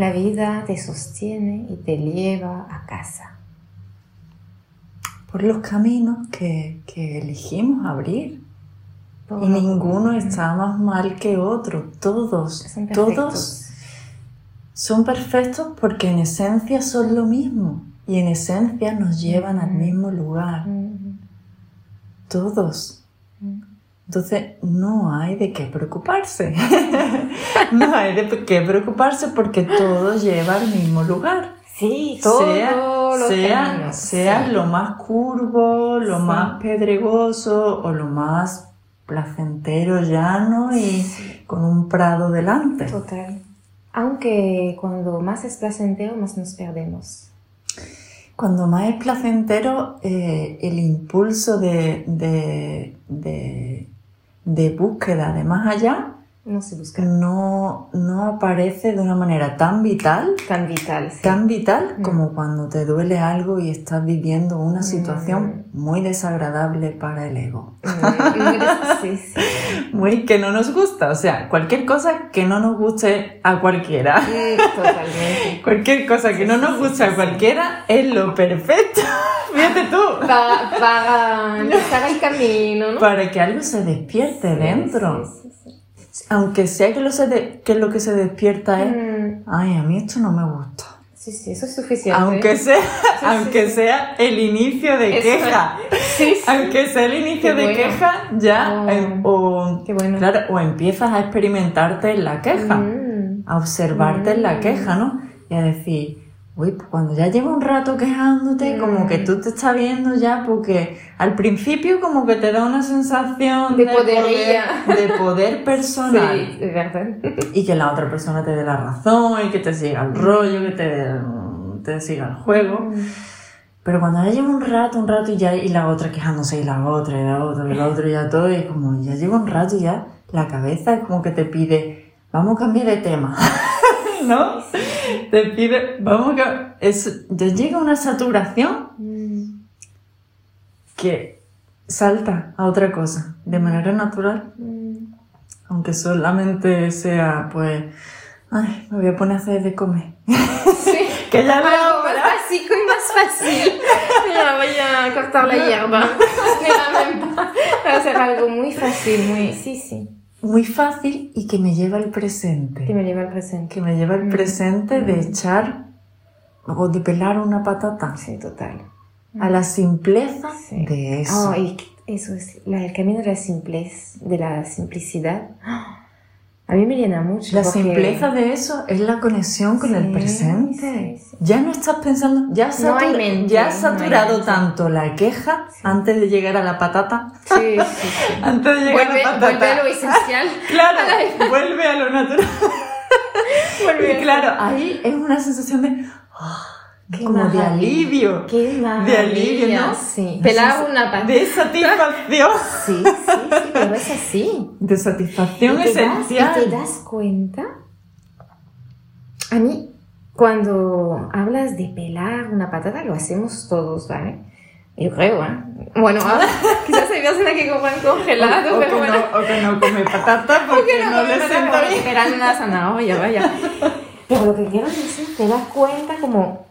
la vida te sostiene y te lleva a casa. Por los caminos que, que elegimos abrir. y ninguno está más mal que otro. Todos, todos son perfectos porque en esencia son lo mismo y en esencia nos llevan al mismo lugar. Todos. Entonces, no hay de qué preocuparse. no hay de qué preocuparse porque todo lleva al mismo lugar. Sí, todo sea, sea, lo más curvo, lo más pedregoso o lo más placentero, llano y con un prado delante. Total. Aunque cuando más es placentero, más nos perdemos. Cuando más es placentero, eh, el impulso de, de búsqueda de más allá no se busca. No, no aparece de una manera tan vital. Tan vital. Tan vital mm. como cuando te duele algo y estás viviendo una situación mm. muy desagradable para el ego. Mm, sí, sí. Muy que no nos gusta. O sea, cualquier cosa que no nos guste a cualquiera. totalmente. cualquier cosa que no nos guste a cualquiera es lo perfecto. Fíjate tú. Para, para empezar el camino, ¿no? Para que algo se despierte dentro aunque sea que lo, que lo que se despierta es, mm. ay, a mí esto no me gusta. Sí, sí, eso es suficiente. Aunque sea, aunque sea el inicio de queja. Sí, aunque sea el inicio de queja, ya, oh, o, claro, o empiezas a experimentarte en la queja, mm. a observarte en la mm. queja, ¿no? Y a decir, Uy, pues cuando ya lleva un rato quejándote, como que tú te estás viendo ya, porque al principio como que te da una sensación de, poder, de poder personal. Sí, verdad. Y que la otra persona te dé la razón y que te siga el rollo, que te, te siga el juego. Mm. Pero cuando ya lleva un rato, un rato y ya, y la otra quejándose, y la otra, y la otra, y la otra, y ya todo, y como ya lleva un rato y ya la cabeza es como que te pide, vamos a cambiar de tema. ¿no? Te pide, vamos a... Es, ya llega una saturación mm. que salta a otra cosa de manera natural. Mm. Aunque solamente sea, pues, ay, me voy a poner a hacer de comer. Sí. que ya Algo más básico y más fácil. Mira, voy a cortar la hierba. Voy a hacer algo muy fácil, muy... Sí, sí muy fácil y que me lleva al presente. Que me lleva al presente. Que me lleva al mm. presente de mm. echar o de pelar una patata. Sí, total. A la simpleza de eso. Oh, y eso es el camino de la simplez, de la simplicidad. A mí me llena mucho. La simpleza de eso es la conexión con el presente. ya no estás pensando, ya, ya has saturado tanto la queja antes de llegar a la patata. Sí, sí, antes de llegar a la patata. Vuelve a lo esencial. claro, vuelve a lo natural. vuelve y claro, ahí es una sensación de... Oh, como de alivio. Qué de alivio, ¿no? Sí. Pelar una pata. De satisfacción. Sí, sí, sí, pero es así. De satisfacción esencial. ¿Y te das cuenta? A mí, cuando hablas de pelar una patata, lo hacemos todos, ¿vale? Yo creo, ¿eh? Bueno, ahora quizás hay personas que comen congelado, o, pero que bueno. No, o que no come patata porque no, no le sienta bien. Una zanahoria, vaya. Pero lo que quiero decir, te das cuenta como